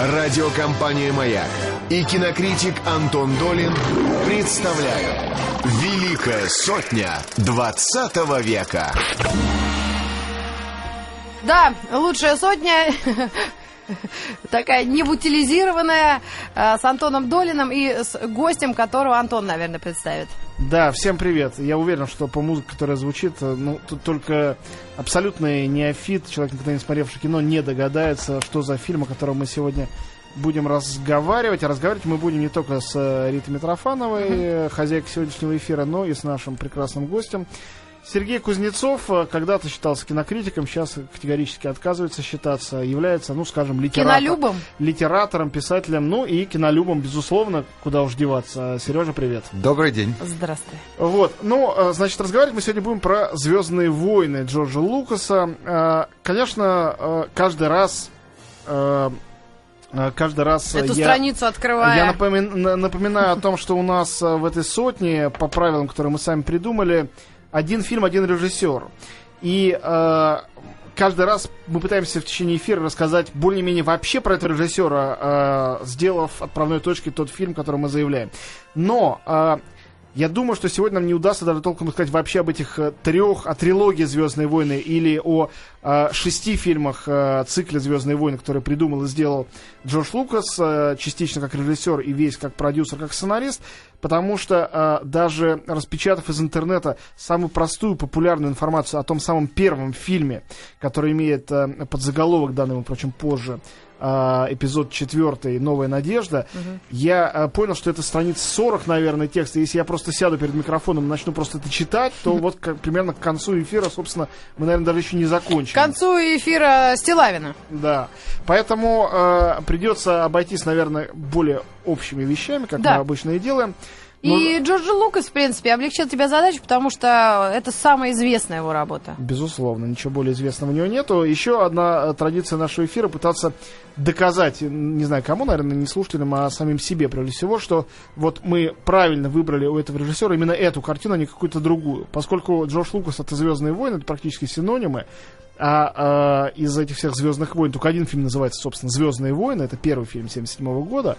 Радиокомпания «Маяк» и кинокритик Антон Долин представляют «Великая сотня 20 века». Да, лучшая сотня такая небутилизированная э, с Антоном Долиным и с гостем, которого Антон, наверное, представит. Да, всем привет. Я уверен, что по музыке, которая звучит, э, ну, тут только абсолютный неофит, человек, никогда не смотревший кино, не догадается, что за фильм, о котором мы сегодня будем разговаривать. А разговаривать мы будем не только с э, Ритой Митрофановой, mm-hmm. хозяйкой сегодняшнего эфира, но и с нашим прекрасным гостем. Сергей Кузнецов когда-то считался кинокритиком, сейчас категорически отказывается считаться, является, ну, скажем, литератор, кинолюбом. литератором, писателем, ну и кинолюбом, безусловно, куда уж деваться. Сережа, привет. Добрый день. Здравствуй. Вот, ну, значит, разговаривать мы сегодня будем про «Звездные войны» Джорджа Лукаса. Конечно, каждый раз каждый раз эту я, страницу открывая. Я напомин, напоминаю о том, что у нас в этой сотне, по правилам, которые мы сами придумали, один фильм, один режиссер. И э, каждый раз мы пытаемся в течение эфира рассказать более-менее вообще про этого режиссера, э, сделав отправной точкой тот фильм, который мы заявляем. Но э, я думаю, что сегодня нам не удастся даже толком сказать вообще об этих э, трех, о трилогии Звездные войны или о э, шести фильмах э, цикля Звездные войны, которые придумал и сделал Джордж Лукас, э, частично как режиссер и весь как продюсер, как сценарист, потому что э, даже распечатав из интернета самую простую популярную информацию о том самом первом фильме, который имеет э, подзаголовок, данный, впрочем, позже, эпизод четвертый «Новая надежда», угу. я э, понял, что это страница 40, наверное, текста. Если я просто сяду перед микрофоном и начну просто это читать, то вот как, примерно к концу эфира, собственно, мы, наверное, даже еще не закончим. К концу эфира Стилавина. Да. Поэтому э, придется обойтись, наверное, более общими вещами, как да. мы обычно и делаем. И Но... Джорджи Лукас, в принципе, облегчил тебе задачу, потому что это самая известная его работа. Безусловно, ничего более известного у него нету. Еще одна э, традиция нашего эфира пытаться доказать, не знаю кому, наверное, не слушателям, а самим себе, прежде всего, что вот мы правильно выбрали у этого режиссера именно эту картину, а не какую-то другую. Поскольку Джордж Лукас это Звездные войны, это практически синонимы, а, а из этих всех Звездных войн только один фильм называется, собственно, Звездные войны, это первый фильм 77 года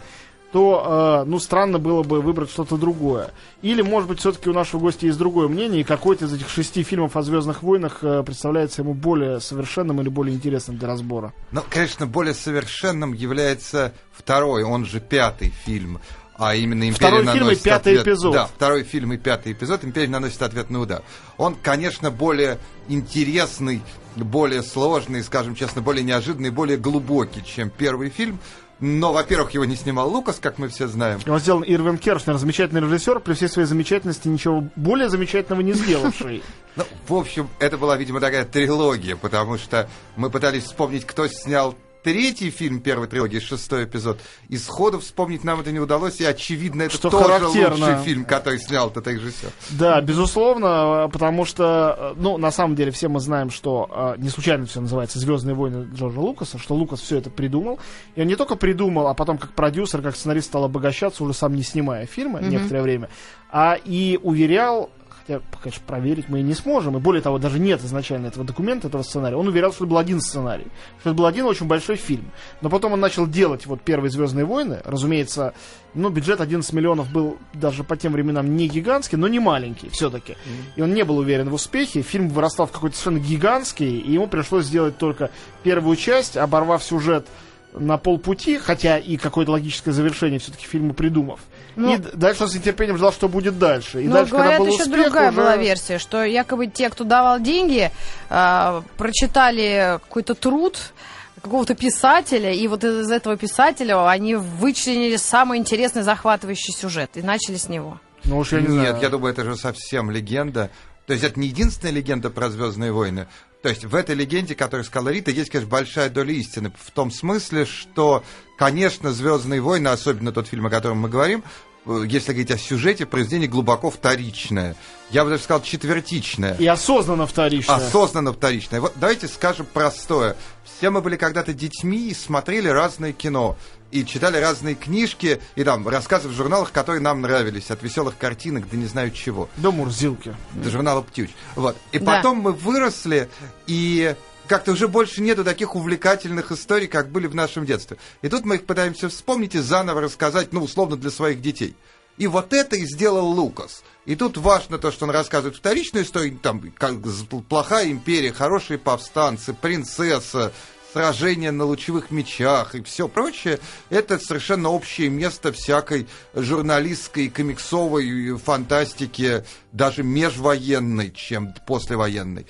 то, э, ну, странно было бы выбрать что-то другое. Или, может быть, все-таки у нашего гостя есть другое мнение, и какой-то из этих шести фильмов о Звездных войнах э, представляется ему более совершенным или более интересным для разбора. Ну, конечно, более совершенным является второй, он же пятый фильм. А именно «Империя второй фильм и пятый ответ... эпизод. Да, второй фильм и пятый эпизод «Империя наносит ответный удар». Он, конечно, более интересный, более сложный, скажем честно, более неожиданный, более глубокий, чем первый фильм. Но, во-первых, его не снимал Лукас, как мы все знаем. Он сделал Ирвин Кершнер, замечательный режиссер, при всей своей замечательности ничего более замечательного не сделавший. Ну, в общем, это была, видимо, такая трилогия, потому что мы пытались вспомнить, кто снял третий фильм первой трилогии, шестой эпизод, и сходу вспомнить нам это не удалось, и очевидно, это что тоже характерно. лучший фильм, который снял этот режиссер. Да, безусловно, потому что, ну, на самом деле, все мы знаем, что а, не случайно все называется «Звездные войны» Джорджа Лукаса, что Лукас все это придумал, и он не только придумал, а потом как продюсер, как сценарист стал обогащаться, уже сам не снимая фильмы mm-hmm. некоторое время, а и уверял хотя, конечно, проверить мы и не сможем. И более того, даже нет изначально этого документа, этого сценария. Он уверял, что это был один сценарий, что это был один очень большой фильм. Но потом он начал делать вот первые Звездные войны. Разумеется, ну, бюджет 11 миллионов был даже по тем временам не гигантский, но не маленький все-таки. И он не был уверен в успехе. Фильм вырастал в какой-то совершенно гигантский, и ему пришлось сделать только первую часть, оборвав сюжет на полпути, хотя и какое-то логическое завершение все-таки фильма придумав. Ну, и дальше он с нетерпением ждал, что будет дальше. И но дальше, говорят, когда был еще успех, другая уже... была версия, что якобы те, кто давал деньги, э, прочитали какой-то труд какого-то писателя, и вот из этого писателя они вычленили самый интересный захватывающий сюжет и начали с него. Ну уж я не Нет, знаю. я думаю, это же совсем легенда. То есть это не единственная легенда про Звездные войны. То есть в этой легенде, которую сказала Рита, есть, конечно, большая доля истины. В том смысле, что, конечно, Звездные войны, особенно тот фильм, о котором мы говорим, Э, если говорить о сюжете, произведение глубоко вторичное. Я бы даже сказал четвертичное. И осознанно вторичное. Осознанно вторичное. Вот давайте скажем простое. Все мы были когда-то детьми и смотрели разное кино. И читали разные книжки, и там рассказы в журналах, которые нам нравились, от веселых картинок до не знаю чего. До Мурзилки. До журнала «Птюч». Вот. И да. потом мы выросли, и как-то уже больше нету таких увлекательных историй, как были в нашем детстве. И тут мы их пытаемся вспомнить и заново рассказать, ну, условно, для своих детей. И вот это и сделал Лукас. И тут важно то, что он рассказывает вторичную историю, там, как плохая империя, хорошие повстанцы, принцесса, сражения на лучевых мечах и все прочее, это совершенно общее место всякой журналистской, комиксовой фантастики, даже межвоенной, чем послевоенной.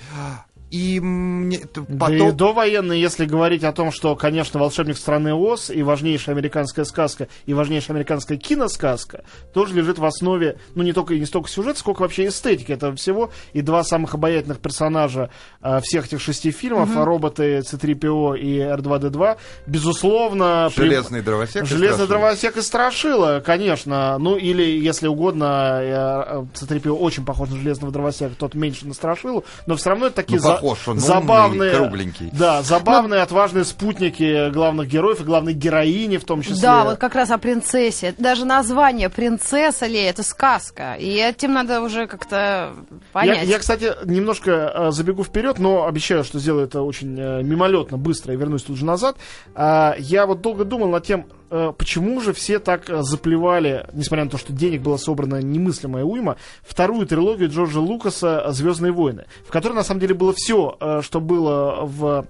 И мне, потом... Да и довоенные, если говорить о том, что, конечно, «Волшебник страны Оз» и важнейшая американская сказка, и важнейшая американская киносказка тоже лежит в основе, ну, не только не столько сюжет, сколько вообще эстетики этого всего. И два самых обаятельных персонажа э, всех этих шести фильмов, угу. роботы C-3PO и R2-D2, безусловно... Железный при... дровосек Железный и дровосек и Страшила, конечно. Ну, или, если угодно, э, C-3PO очень похож на Железного дровосека, тот меньше на Страшилу, но все равно это такие... Ну, похож, он забавные, умный, кругленький. Да, забавные, Но... отважные спутники главных героев и главной героини в том числе. Да, вот как раз о принцессе. Даже название «Принцесса ли» — это сказка. И этим надо уже как-то понять. Я, я, кстати, немножко э, забегу вперед, но обещаю, что сделаю это очень э, мимолетно, быстро и вернусь тут же назад. Э, я вот долго думал над тем, почему же все так э, заплевали, несмотря на то, что денег было собрано немыслимая уйма, вторую трилогию Джорджа Лукаса «Звездные войны», в которой на самом деле было все, э, что было в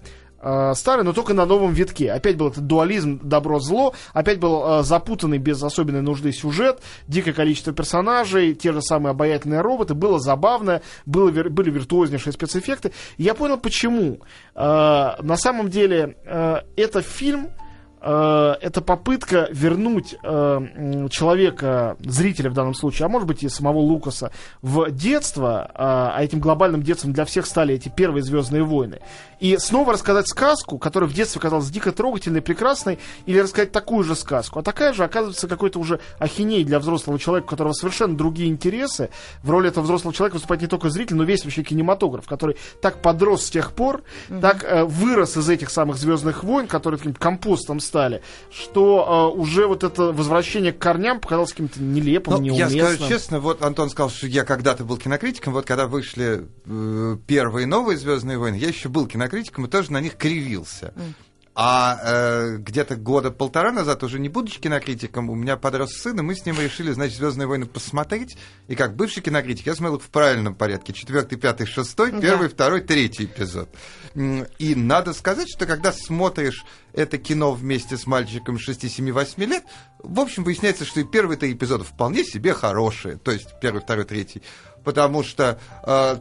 старый, но только на новом витке. Опять был этот дуализм добро-зло, опять был запутанный без особенной нужды сюжет, дикое количество персонажей, те же самые обаятельные роботы, было забавно, было, были виртуознейшие спецэффекты. Я понял, почему. на самом деле, это фильм, Э, это попытка вернуть э, человека, зрителя в данном случае, а может быть и самого Лукаса, в детство, э, а этим глобальным детством для всех стали эти первые Звездные войны. И снова рассказать сказку, которая в детстве казалась дико трогательной, прекрасной, или рассказать такую же сказку. А такая же оказывается какой-то уже ахиней для взрослого человека, у которого совершенно другие интересы. В роли этого взрослого человека выступает не только зритель, но весь вообще кинематограф, который так подрос с тех пор, mm-hmm. так э, вырос из этих самых Звездных войн, которые таким компостом стали, что э, уже вот это возвращение к корням показалось каким-то нелепым, ну, неуместным. Я скажу честно, вот Антон сказал, что я когда-то был кинокритиком, вот когда вышли э, первые новые Звездные войны, я еще был кинокритиком, и тоже на них кривился. Mm. А э, где-то года полтора назад, уже не будучи кинокритиком, у меня подрос сын, и мы с ним решили, значит, Звездные войны посмотреть. И как бывший кинокритик, я смотрел их в правильном порядке. Четвертый, пятый, шестой, да. первый, второй, третий эпизод. И надо сказать, что когда смотришь это кино вместе с мальчиком 6, 7, 8 лет, в общем, выясняется, что и первый три эпизода вполне себе хорошие. То есть первый, второй, третий. Потому что э,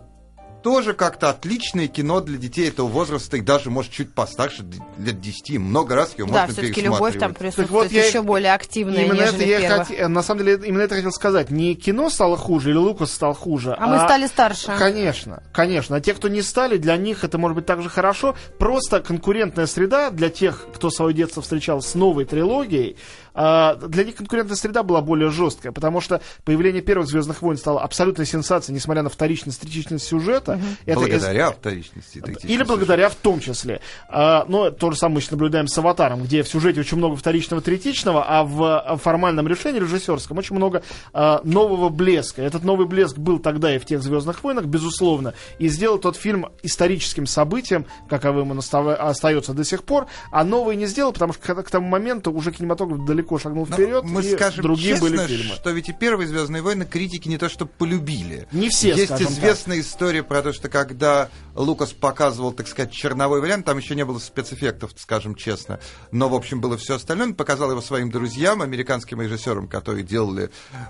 тоже как-то отличное кино для детей этого возраста, и даже, может, чуть постарше, лет 10, много раз ее да, можно все-таки любовь там присутствует вот я, еще более активная, именно нежели это я хот... На самом деле, именно это хотел сказать. Не кино стало хуже или Лукас стал хуже, а, а мы стали старше. Конечно, конечно. А те, кто не стали, для них это может быть также хорошо. Просто конкурентная среда для тех, кто свое детство встречал с новой трилогией, для них конкурентная среда была более жесткая, потому что появление первых Звездных войн стало абсолютной сенсацией, несмотря на вторичность, третичность сюжета. Угу. Это благодаря из... вторичности. Или благодаря в том числе. А, но то же самое мы наблюдаем с Аватаром, где в сюжете очень много вторичного, третичного, а в формальном решении режиссерском очень много а, нового блеска. Этот новый блеск был тогда и в тех Звездных войнах, безусловно, и сделал тот фильм историческим событием, каковым он остается до сих пор, а новый не сделал, потому что к тому моменту уже кинематограф далеко далеко шагнул Но вперед, мы и скажем другие честно, были фильмы. что ведь и первые «Звездные войны» критики не то что полюбили. Не все, Есть известная так. история про то, что когда Лукас показывал, так сказать, черновой вариант, там еще не было спецэффектов, скажем честно, но, в общем, было все остальное, он показал его своим друзьям, американским режиссерам, которые делали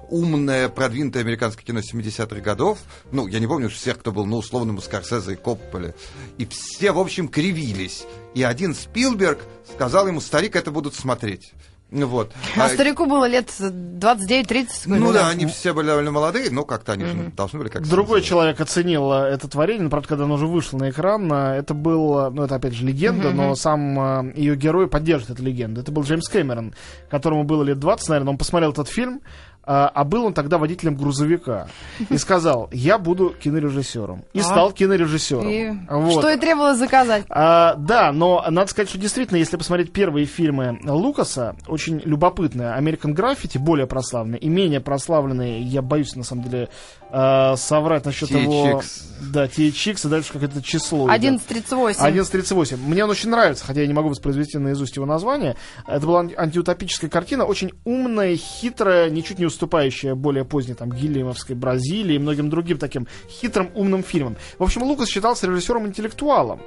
умное, продвинутое американское кино 70-х годов. Ну, я не помню всех, кто был, ну, условно, у Скорсезе и Копполе. И все, в общем, кривились. И один Спилберг сказал ему, старик, это будут смотреть. Вот. А, а старику было лет 29-30. Ну да, они все были довольно молодые, но как-то они mm-hmm. же должны были как Другой человек оценил э, это творение, но, правда, когда оно уже вышло на экран, э, это был, э, ну это опять же легенда, mm-hmm. но сам ее герой поддерживает эту легенду. Это был Джеймс Кэмерон, которому было лет 20, наверное, он посмотрел этот фильм, а, а был он тогда водителем грузовика. И сказал, я буду кинорежиссером. И А. стал кинорежиссером. И Вот. Что и требовалось заказать. А, да, но надо сказать, что действительно, если посмотреть первые фильмы Лукаса, очень любопытные. American Graffiti более прославленные, и менее прославленные, я боюсь, на самом деле, а, соврать насчет его... THX. Да, THX, и дальше какое-то число. идет. 11.38. 11.38. Мне он очень нравится, хотя я не могу воспроизвести наизусть его название. Это была анти- антиутопическая картина, очень умная, хитрая, ничуть не уступающая более поздней там Гильямовской Бразилии и многим другим таким хитрым, умным фильмам. В общем, Лукас считался режиссером-интеллектуалом.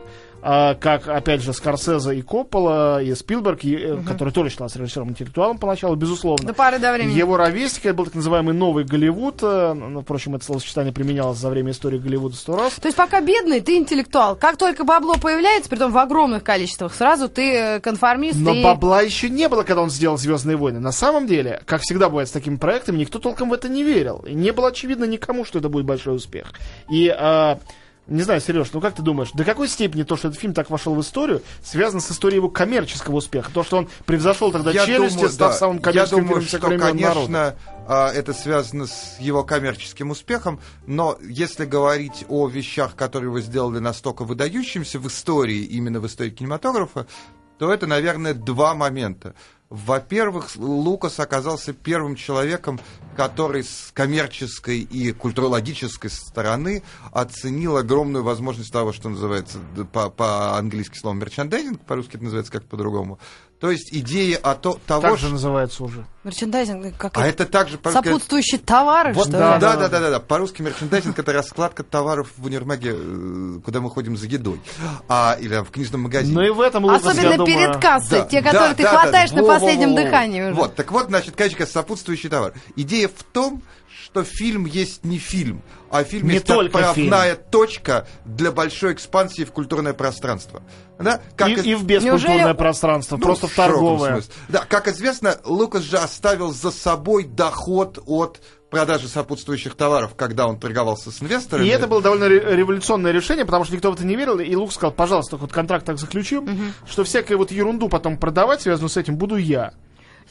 А, как, опять же, Скорсезе и Коппола, и Спилберг, и, э, который тоже считался режиссером-интеллектуалом поначалу, безусловно. До поры до времени. Его ровесник, это был так называемый новый Голливуд. э, ну, Впрочем, это словосочетание применялось за время истории Голливуда сто раз. То есть пока бедный, ты интеллектуал. Как только бабло появляется, притом в огромных количествах, сразу ты э, конформист Но и... бабла еще не было, когда он сделал Звездные войны. На самом деле, как всегда бывает с такими проектами, никто толком в это не верил. И не было очевидно никому, что это будет большой успех. И а, не знаю, Сереж, ну как ты думаешь, до какой степени то, что этот фильм так вошел в историю, связано с историей его коммерческого успеха? То, что он превзошел тогда Я челюсти, думаю, став да. самым Я коммерческим думаю, фильмом всех что, времен народа. конечно, а, это связано с его коммерческим успехом, но если говорить о вещах, которые вы сделали настолько выдающимся в истории, именно в истории кинематографа, то это, наверное, два момента. Во-первых, Лукас оказался первым человеком, который с коммерческой и культурологической стороны оценил огромную возможность того, что называется по- по-английски словом мерчандайзинг, по-русски это называется как по-другому. То есть идея о то, того, Так что... же называется уже. Мерчендайзинг, как А это? это также по-русски- Сопутствующие товары, Вот, что да, ли? да, да, да, да, да. По-русски мерчендайзинг это раскладка товаров в универмаге, э, куда мы ходим за едой, а, или в книжном магазине. Но и в этом Лукас, Особенно я думаю, перед кассой, Да, те, да, которые ты да, да, хватаешь да. на Во, последнем во, во. дыхании уже. Вот, так вот, значит, конечно, сопутствующий товар. Идея в том, что фильм есть не фильм, а фильм Не есть отправная точка для большой экспансии в культурное пространство. Да? Как и, из- и в бескультурное Неужели- пространство, ну, просто в торговое. смысле. Да, как известно, Лукас же оставил за собой доход от продажи сопутствующих товаров, когда он торговался с инвесторами. И это было довольно ре- революционное решение, потому что никто в это не верил. И Лук сказал, пожалуйста, вот контракт так заключим, что всякую вот ерунду потом продавать, связанную с этим, буду я.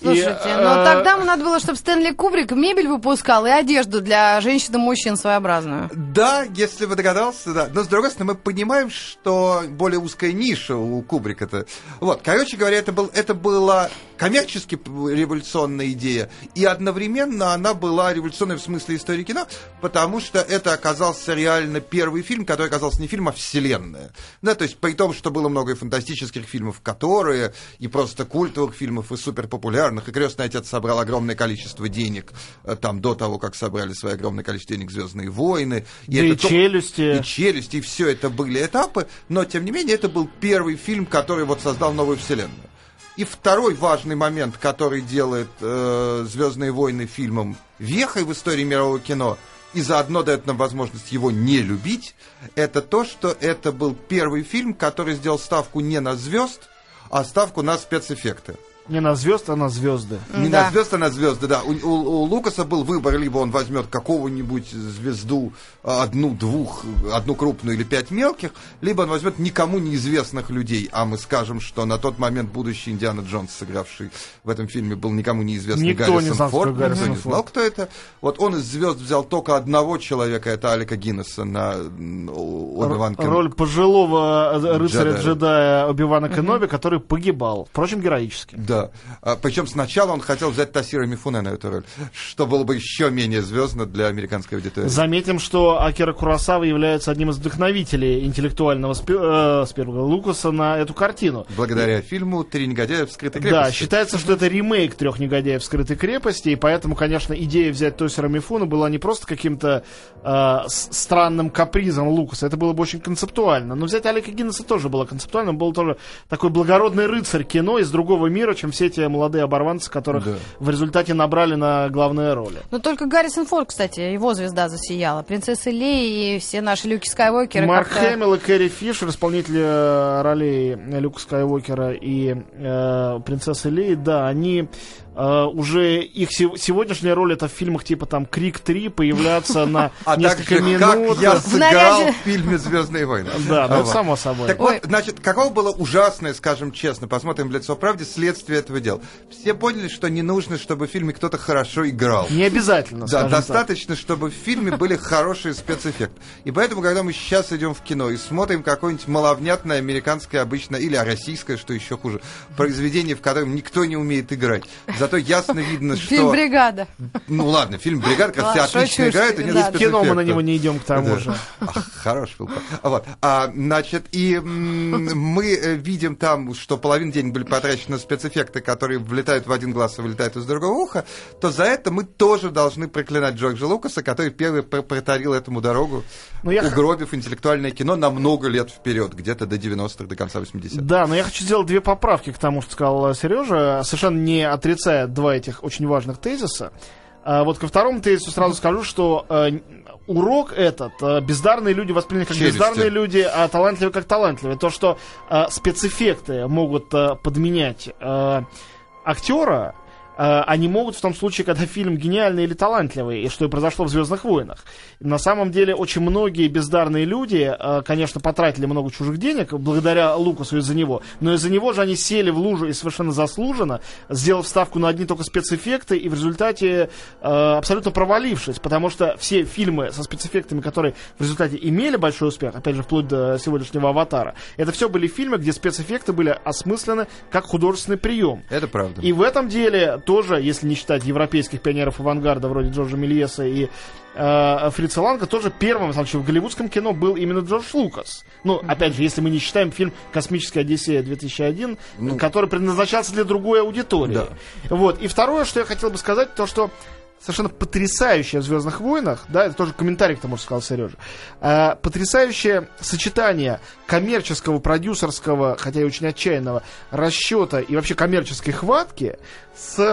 И, Слушайте, э, тогда ему надо было, чтобы Стэнли Кубрик мебель выпускал и одежду для женщин и мужчин своеобразную. Да, если вы догадался, да. Но с другой стороны, мы понимаем, что более узкая ниша у Кубрика-то. Вот, короче говоря, это, был, это была коммерчески революционная идея, и одновременно она была революционной в смысле истории кино, потому что это оказался реально первый фильм, который оказался не фильм, а вселенная. Да, то есть при том, что было много и фантастических фильмов, которые, и просто культовых фильмов, и суперпопулярных, и «Крестный отец» собрал огромное количество денег э, там до того, как собрали свое огромное количество денег «Звездные войны». Да и то- «Челюсти». И челюсти, и все это были этапы, но тем не менее это был первый фильм, который вот создал новую вселенную. И второй важный момент, который делает э, Звездные войны фильмом вехой в истории мирового кино, и заодно дает нам возможность его не любить, это то, что это был первый фильм, который сделал ставку не на звезд, а ставку на спецэффекты. Не на звезд, а на звезды. Не Да. на звезды, а на звезды, да. У, у- у Лукаса был выбор, либо он возьмет какого-нибудь звезду, а, одну, двух, одну крупную или пять мелких, либо он возьмет никому неизвестных людей. А мы скажем, что на тот момент будущий Индиана Джонс, сыгравший в этом фильме, был никому неизвестный Никто не Гаррисон знал, кто Форд. такой Никто Гаррисон не знал, Форд. кто это. Вот он из звезд взял только одного человека, это Алика Гиннесса на Оби-Ван Кен- Роль пожилого э, рыцаря-джедая Джедая. Оби-Вана Кеноби, который погибал. Впрочем, героически. Да. А, причем сначала он хотел взять Тасира Мифуне на эту роль, что было бы еще менее звездно для американской аудитории. Заметим, что Акира Курасава является одним из вдохновителей интеллектуального спи- э, Лукаса на эту картину. Благодаря фильму «Три негодяя в скрытой крепости». Да, считается, что это ремейк трех негодяев в скрытой крепости, и поэтому, конечно, идея взять Тосера Мифуна была не просто каким-то э, странным капризом Лукаса, это было бы очень концептуально. Но взять Алика Гиннесса тоже было концептуально, он был тоже такой благородный рыцарь кино из другого мира, чем все эти молодые оборванцы, которых Да. в результате набрали на главные роли. Но только Гаррисон Форд, кстати, его звезда засияла. Принцесса Лея и все наши Люки Скайуокеры Марк Хэмилл и Кэрри Фишер, исполнители э, ролей Люка Скайуокера и э, принцессы Леи, да, они э, уже их се- сегодняшняя роль это в фильмах типа там Крик 3 появляться на А несколько также, минут. как я сыграл в фильме «Звездные войны». Да, ну, само собой. Так вот, значит, каково было ужасное, скажем честно, посмотрим в лицо правде, следствие этого дела. Все поняли, что не нужно, чтобы в фильме кто-то хорошо играл. Не обязательно, Да, достаточно, чтобы в фильме были хорошие спецэффекты. И поэтому, когда мы сейчас идем в кино и смотрим какое-нибудь маловнятное американское обычно, или российское, что еще хуже, произведение, в котором никто не умеет играть. Зато ясно видно, что... Фильм «Бригада». Ну ладно, фильм «Бригада», как все отлично шучу, играют, и нет кино мы на него не идем к тому же. Ах, хороший был. А Вот. А, значит, и мы э, видим там, что половина денег были потрачены на спецэффекты, которые влетают в один глаз и вылетают из другого уха, то за это мы тоже должны проклинать Джорджа Лукаса, который первый пр- протарил этому дорогу, Ну, угробив интеллектуальное кино на много лет вперед, где-то до 90-х, до конца 80-х. Да, но я хочу сделать две поправки к тому, что сказал Сережа, совершенно не отрицая два этих очень важных тезиса. А вот ко второму тезису сразу скажу, что э, урок этот э, бездарные люди восприняли как Челюсти. бездарные люди, а талантливые как талантливые. То, что э, спецэффекты могут э, подменять э, актера, они могут в том случае, когда фильм гениальный или талантливый, и что и произошло в Звездных войнах. На самом деле, очень многие бездарные люди, э, конечно, потратили много чужих денег благодаря Лукасу из-за него, но из-за него же они сели в лужу и совершенно заслуженно, сделав ставку на одни только спецэффекты, и в результате э, абсолютно провалившись, потому что все фильмы со спецэффектами, которые в результате имели большой успех, опять же, вплоть до сегодняшнего «Аватара», это все были фильмы, где спецэффекты были осмыслены как художественный прием. Это правда. И в этом деле тоже, если не считать европейских пионеров авангарда вроде Джорджа Мельеса и э, Фрица Ланга, тоже первым, случае, в голливудском кино был именно Джордж Лукас. Ну, опять же, если мы не считаем фильм «Космическая Одиссея 2001», который предназначался для другой аудитории. Да. Вот. И второе, что я хотел бы сказать, то, что совершенно потрясающее в Звездных войнах, да, это тоже комментарий к тому, что сказал Сережа, э, потрясающее сочетание коммерческого, продюсерского, хотя и очень отчаянного расчета и вообще коммерческой хватки с э,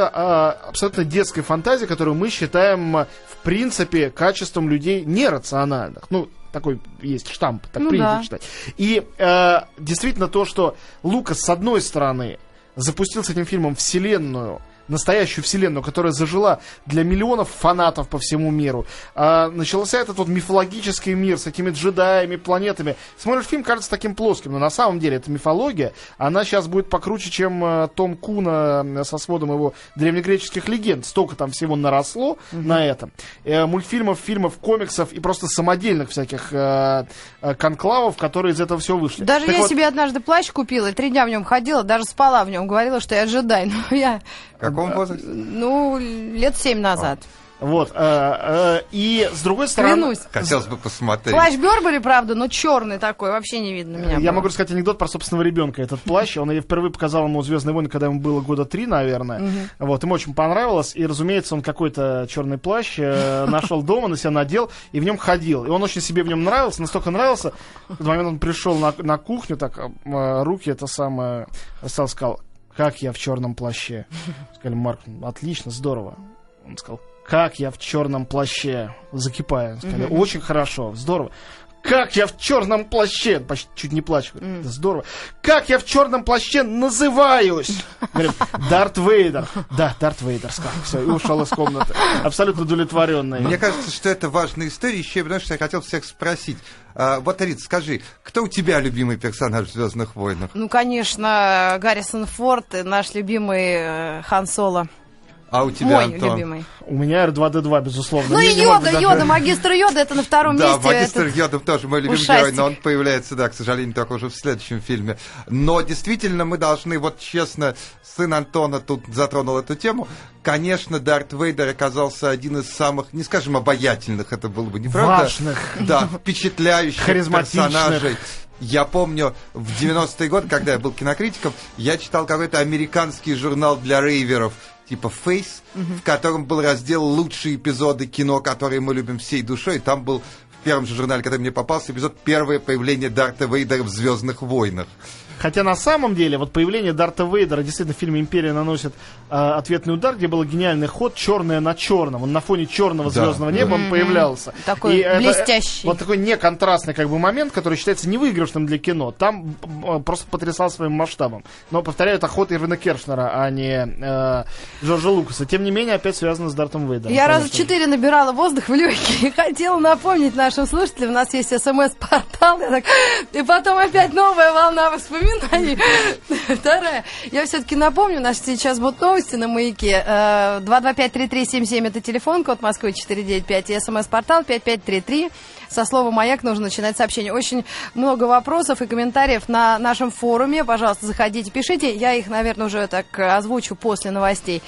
абсолютно детской фантазией, которую мы считаем, э, в принципе, качеством людей нерациональных. Ну, такой есть штамп, так Ну принято да. читать. И э, действительно то, что Лукас, с одной стороны, запустил с этим фильмом вселенную, настоящую вселенную, которая зажила для миллионов фанатов по всему миру. А, начался этот вот мифологический мир с этими джедаями, планетами. Смотришь фильм, кажется таким плоским, но на самом деле это мифология. Она сейчас будет покруче, чем э, Том Куна со сводом его древнегреческих легенд. Столько там всего наросло на этом. Э, мультфильмов, фильмов, комиксов и просто самодельных всяких э, э, конклавов, которые из этого все вышли. Даже Так я вот, себе однажды плащ купила, и три дня в нем ходила, даже спала в нем, говорила, что я джедай. Но я, В каком возрасте? ну, лет семь назад. Вот. э, э, и с другой стороны... Клянусь. Хотелось бы посмотреть. Плащ Бербери, правда, но черный такой, вообще не видно меня. Я было. могу рассказать анекдот про собственного ребенка. Этот плащ, он я впервые показал ему Звездные войны, когда ему было года три, наверное. Вот, ему очень понравилось. И, разумеется, он какой-то черный плащ э, нашел дома, на себя надел и в нем ходил. И он очень себе в нем нравился, настолько нравился. В этот момент он пришел на, на кухню, так э, руки это самое, стал сказал, как я в черном плаще. Сказали, Марк, «Ну, отлично, здорово. Он сказал, как я в черном плаще, закипая. Сказали, очень хорошо, здорово. Как я в черном плаще, почти чуть не плачу, «Да здорово. Как я в черном плаще называюсь? Говорит, Дарт Вейдер. Да, Дарт Вейдер, сказал. Все, и ушел из комнаты. Абсолютно удовлетворенный. Мне кажется, что это важная история, еще и потому что я хотел всех спросить. А, вот, Рит, скажи, кто у тебя любимый персонаж в «Звездных войнах»? Ну, конечно, Гаррисон Форд, и наш любимый э, Хан Соло. А у тебя, Мой Антон? любимый. У меня R2D2, безусловно. Ну и Йода, Йода, магистр Йода, это на втором Да, месте. магистр этот- Йодов тоже мой любимый ушастик. герой, но он появляется, да, к сожалению, только уже в следующем фильме. Но действительно мы должны, вот честно, сын Антона тут затронул эту тему. Конечно, Дарт Вейдер оказался один из самых, не скажем, обаятельных, это было бы неправда. Важных. Да, впечатляющих Харизматичных. персонажей. Я помню, в 90-е годы, когда я был кинокритиком, я читал какой-то американский журнал для рейверов, типа Face, в котором был раздел «Лучшие эпизоды кино, которые мы любим всей душой». И там был в первом же журнале, который мне попался, эпизод «Первое появление Дарта Вейдера в «Звездных войнах». Хотя на самом деле вот появление Дарта Вейдера действительно в фильме «Империя» наносит э, ответный удар, где был гениальный ход «Черное на черном». Он на фоне черного Да, звездного да. неба он появлялся. Такой И это, э, блестящий. вот такой неконтрастный как бы момент, который считается невыигрышным для кино. Там э, просто потрясал своим масштабом. Но, повторяю, это ход Ирвина Кершнера, а не э, Джорджа Лукаса. Тем не менее, опять связано с Дартом Вейдером. Я раза четыре набирала воздух в легкие и хотела напомнить нашим слушателям, у нас есть смс-портал, так- и потом опять новая волна воспоминаний. Вторая. Я все-таки напомню, наши сейчас будут новости на маяке. Э, 225-3377 это телефон, код Москвы 495 и смс-портал 5533. Со слова «Маяк» нужно начинать сообщение. Очень много вопросов и комментариев на нашем форуме. Пожалуйста, заходите, пишите. Я их, наверное, уже так э, озвучу после новостей.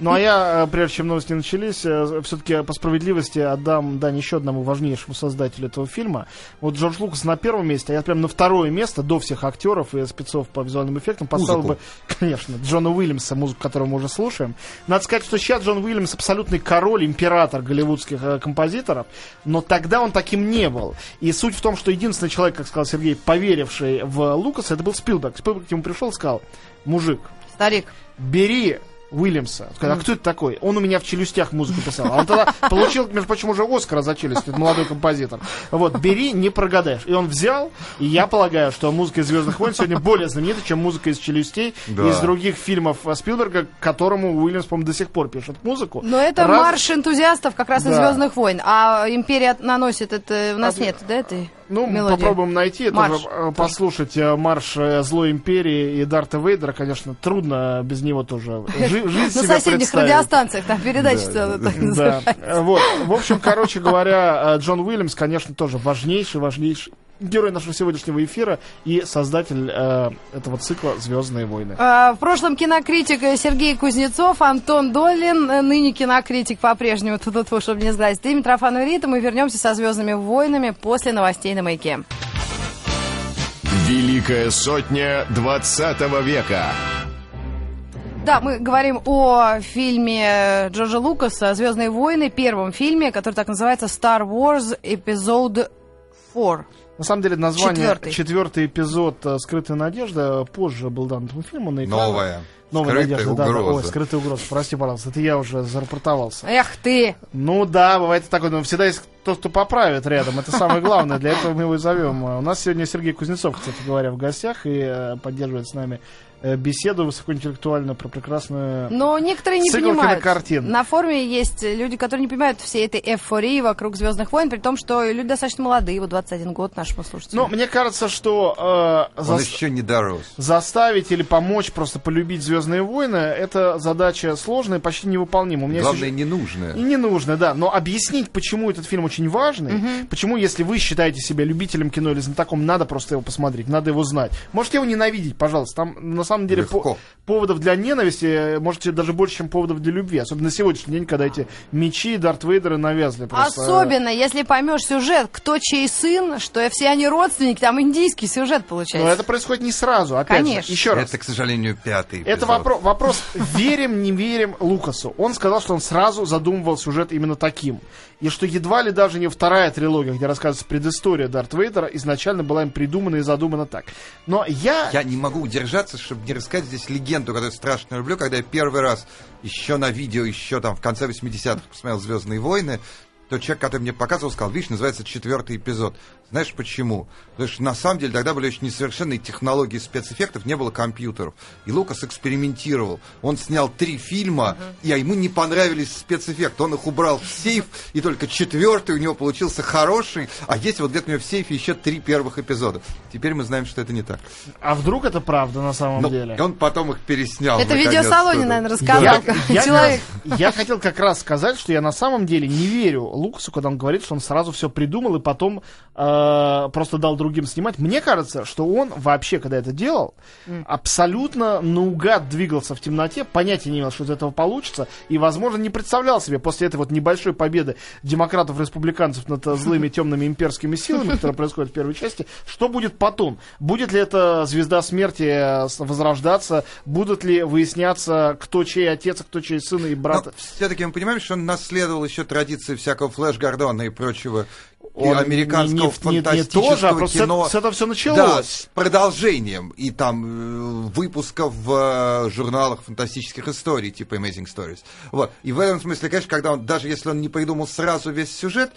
Ну а я, э, прежде чем новости начались, все-таки по справедливости отдам дань еще одному важнейшему создателю этого фильма. Вот Джордж Лукас на первом месте, а я прям на второе место до всех актеров и спецов по визуальным эффектам поставил Музыку. бы, конечно, Джона Уильямса, музыку, которую мы уже слушаем. Надо сказать, что сейчас Джон Уильямс абсолютный король, император голливудских э, композиторов, но тогда он таким не был. И суть в том, что единственный человек, как сказал Сергей, поверивший в Лукаса, это был Спилберг. Спилберг к нему пришел и сказал, мужик, Старик. бери Уильямса. Сказал, А кто это такой? Он у меня в челюстях музыку писал. А он тогда получил, между прочим, уже Оскара за челюсть, этот молодой композитор. Вот, бери, не прогадаешь. И он взял, и я полагаю, что музыка из Звездных войн сегодня более знаменита, чем музыка из челюстей, Да. из других фильмов э, Спилберга, к которому Уильямс, по-моему, до сих пор пишет музыку. Но это Раз- марш энтузиастов как раз из Да. Звездных войн. А Империя наносит это. У нас А, нет, да, этой Ну, мелодии? попробуем найти, Марш. же, э, послушать э, марш Злой Империи и Дарта Вейдера, конечно, трудно без него тоже жи- жизнь На соседних радиостанциях там передача Да, целая да, так называется. э, вот. В общем, короче говоря, э, Джон Уильямс, конечно, тоже важнейший, важнейший герой нашего сегодняшнего эфира и создатель э, этого цикла «Звездные войны». А, В прошлом кинокритик Сергей Кузнецов, Антон Долин, э, ныне кинокритик по-прежнему, тут вот, чтобы не сглазить. Ты, Митрофан Рита, мы вернемся со «Звездными войнами» после новостей на «Маяке». Великая сотня 20 века. Да, мы говорим о фильме Джорджа Лукаса «Звездные войны», первом фильме, который так называется «Star Wars Episode 4». На самом деле, название Четвертый. четвертый эпизод э, «Скрытая надежда» позже был дан этому фильму на экран. Новая. Новая Скрытая надежда, да, да. Ой, скрытая угроза. Прости, пожалуйста, это я уже зарапортовался. Эх ты! Ну да, бывает такое, но всегда есть тот, кто поправит рядом. Это самое главное, для этого мы его и зовем. У нас сегодня Сергей Кузнецов, кстати говоря, в гостях и э, поддерживает с нами э, беседу высокоинтеллектуальную про прекрасную... Но некоторые не Цикл понимают. кинокартин. На форуме есть люди, которые не понимают всей этой эйфории вокруг «Звездных войн», при том, что люди достаточно молодые, вот 21 год нашему слушателю. Ну, мне кажется, что э, Он зас- еще не дорос. заставить или помочь просто полюбить Звездные войны это задача сложная и почти невыполнимая. У меня есть Главное, еще- не нужное. И не нужно, да. Но объяснить, почему этот фильм очень важный, почему, если вы считаете себя любителем кино или знатоком, надо просто его посмотреть, надо его знать. Можете его ненавидеть, пожалуйста. Там, на самом деле, по- поводов для ненависти, э, можете даже больше, чем поводов для любви. Особенно на сегодняшний день, когда эти мечи, Дарт Вейдеры навязли. Просто, э, Особенно, если поймешь сюжет, кто чей сын, что все они родственники, там индийский сюжет Но получается. это происходит не сразу, опять Конечно. же. Еще раз. Это, к сожалению, пятый Это эпизод. Вопро- вопрос, верим, не верим Лукасу. Он сказал, что он сразу задумывал сюжет именно таким. И что едва ли даже не вторая трилогия, где рассказывается предыстория Дарт Вейдера, изначально была им придумана и задумана так. Но я... Я не могу удержаться, чтобы не рассказать здесь легенду, которую я страшно люблю, когда я первый раз еще на видео, еще там в конце 80-х посмотрел «Звездные войны», то человек, который мне показывал, сказал, видишь, называется четвертый эпизод. Знаешь почему? Потому что на самом деле тогда были очень несовершенные технологии спецэффектов, не было компьютеров. И Лукас экспериментировал. Он снял три фильма, и а ему не понравились спецэффекты. Он их убрал в сейф, и только четвертый у него получился хороший. А есть вот где-то у него в сейфе еще три первых эпизода. Теперь мы знаем, что это не так. А вдруг это правда на самом Ну, деле? и он потом их переснял. Это в видеосалоне, наверное, рассказал Я, я- я хотел как раз сказать, что я на самом деле не верю Лукасу, когда он говорит, что он сразу все придумал и потом э, просто дал другим снимать. Мне кажется, что он вообще, когда это делал, абсолютно наугад двигался в темноте, понятия не имел, что из этого получится, и, возможно, не представлял себе после этой вот небольшой победы демократов-республиканцев над э, злыми темными имперскими силами, которая происходит в первой части, что будет потом? Будет ли эта звезда смерти э, возрождаться? Будут ли выясняться, кто чей отец, кто чей сын и брат? все-таки мы понимаем, что он наследовал еще традиции всякого Флэш Гордона и прочего Он американского не- не- не- не фантастического тоже, а просто кино. с- с этого всё началось. Да, с продолжением. И там э, выпусков в э, журналах фантастических историй, типа Amazing Stories. Вот. И в этом смысле, конечно, когда он, даже если он не придумал сразу весь сюжет,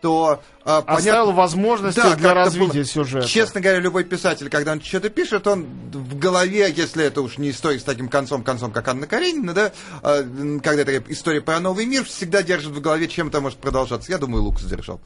то а, Оставил понятно- возможности Да, для развития было. сюжета. Честно говоря, любой писатель, когда он что-то пишет, он в голове, если это уж не история с таким концом, концом, как Анна Каренина, да, м, когда это история про новый мир, всегда держит в голове, чем это может продолжаться. Я думаю, Лукас держал.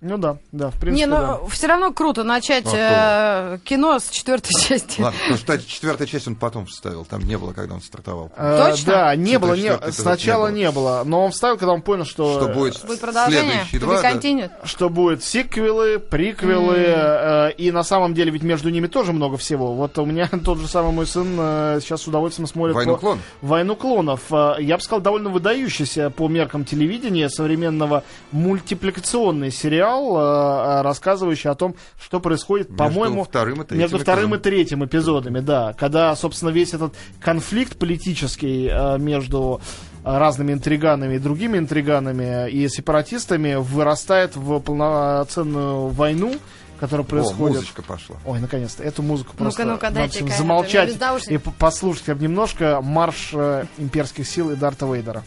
Ну да, да, в принципе, Не, да. ну все равно круто начать А э, кино с четвертой части. Ладно, потому что четвертая часть он потом вставил, там не было, когда он стартовал. Э, Точно? Да, не было, не- сначала не было. не было, но он вставил, когда он понял, что, Что будет, Будет продолжение? следующие два, да. что будет сиквелы, приквелы, э, и на самом деле ведь между ними тоже много всего. Вот у меня тот же самый мой сын э, сейчас с удовольствием смотрит «Войну по- клонов». «Войну клонов». Э, Я бы сказал, довольно выдающийся по меркам телевидения современного мультипликационный сериал, э, э, рассказывающий о том, что происходит, по-моему, вторым между вторым и третьим эпизодами, да, когда, собственно, весь этот конфликт политический э, между разными интриганами и другими интриганами и сепаратистами вырастает в полноценную войну, которая О, происходит. музычка пошла. Ой, наконец-то, эту музыку просто ну-ка, надо дайте-ка, всем это замолчать и послушать немножко марш э, имперских сил и Дарта Вейдера.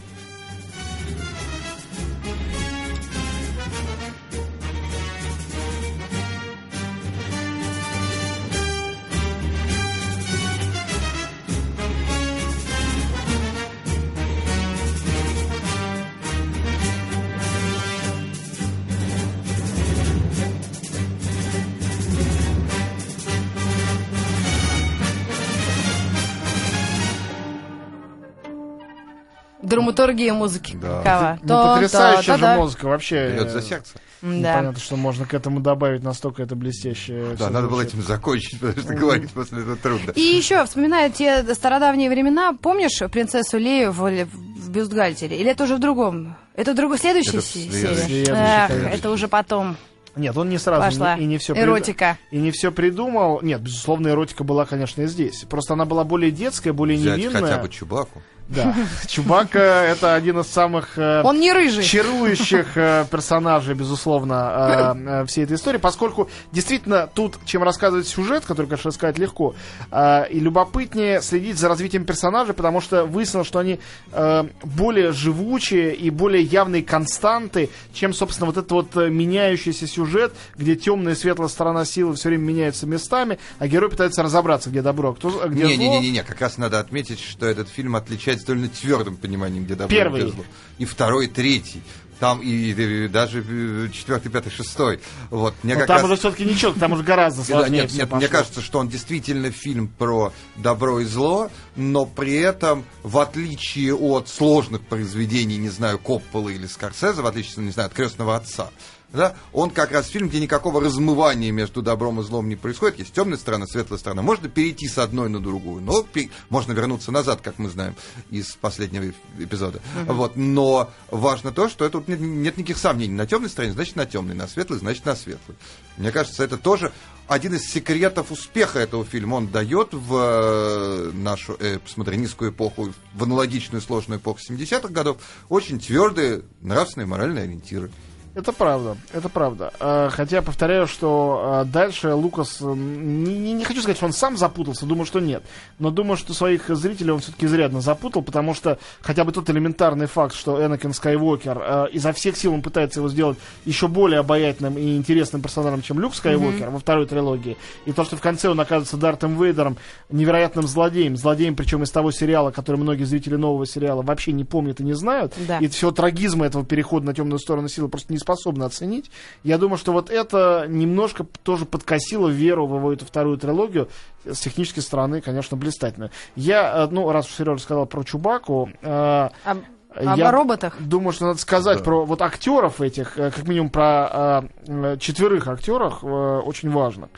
Драматургия музыки. Да. Какова? Ну, То- потрясающая то- же да. музыка вообще. Берет за сердце. Да. Понятно, что можно к этому добавить настолько это блестяще. Да, надо было этим закончить, потому что говорить после этого трудно. И еще, вспоминая те стародавние времена, помнишь принцессу Лею в, в бюстгальтере? Или это уже в другом? Это в другой следующей Это серии? Эх, это уже потом Нет, он не сразу пошла не- и не все эротика. и не все придумал. Нет, безусловно, эротика была, конечно, и здесь. Просто она была более детская, более Взять невинная. хотя бы Чубаку. Да. Чубака это один из самых э, Он не рыжий. чарующих э, персонажей, безусловно, э, э, всей этой истории, поскольку действительно тут, чем рассказывать сюжет, который, конечно, рассказать легко, э, и любопытнее следить за развитием персонажей, потому что выяснилось, что они э, более живучие и более явные константы, чем, собственно, вот этот вот меняющийся сюжет, где темная и светлая сторона силы все время меняются местами, а герой пытается разобраться, где добро, а кто, где зло. Не-не-не, как раз надо отметить, что этот фильм отличается довольно твердым пониманием, где добро Первый. и где зло. И второй, и третий. Там и, и даже э, четвертый, пятый, шестой. Вот. Мне Но как там раз- уже все-таки ничего, там уже гораздо сложнее нет, нет, мне кажется, что он действительно фильм про добро и зло, но при этом, в отличие от сложных произведений, не знаю, Коппола или Скорсезе, в отличие, не знаю, от Крестного отца, да, он как раз фильм, где никакого размывания между добром и злом не происходит. Есть темная сторона, светлая сторона. Можно перейти с одной на другую, но можно вернуться назад, как мы знаем из последнего эп- эпизода. Вот. Но важно то, что это нет, нет никаких сомнений. На темной стороне, значит на темной, на светлой, значит на светлой. Мне кажется, это тоже один из секретов успеха этого фильма. Он дает в э, нашу э, посмотринистскую эпоху, в аналогичную сложную эпоху 70-х годов, очень твердые нравственные и моральные ориентиры. Это правда, это правда. Э, Хотя повторяю, что э, дальше Лукас, не, не- хочу сказать, что он сам запутался, думаю, что нет. Но думаю, что своих зрителей он все-таки изрядно запутал, потому что хотя бы тот элементарный факт, что Энакин Скайуокер э, изо всех сил он пытается его сделать еще более обаятельным и интересным персонажем, чем Люк Скайуокер во второй трилогии. И то, что в конце он оказывается Дартом Вейдером, невероятным злодеем. Злодеем, причем из того сериала, который многие зрители нового сериала вообще не помнят и не знают. Да. И всего трагизма этого перехода на темную сторону силы просто не способны оценить. Я думаю, что вот это немножко тоже подкосило веру в его эту вторую трилогию. С технической стороны, конечно, блистательно. Я, э, ну, раз уж Сережа сказал про Чубаку, э, Об, об я роботах. Думаю, что надо сказать Да. про вот актеров этих, э, как минимум про э, э, четверых актеров, э, очень важно.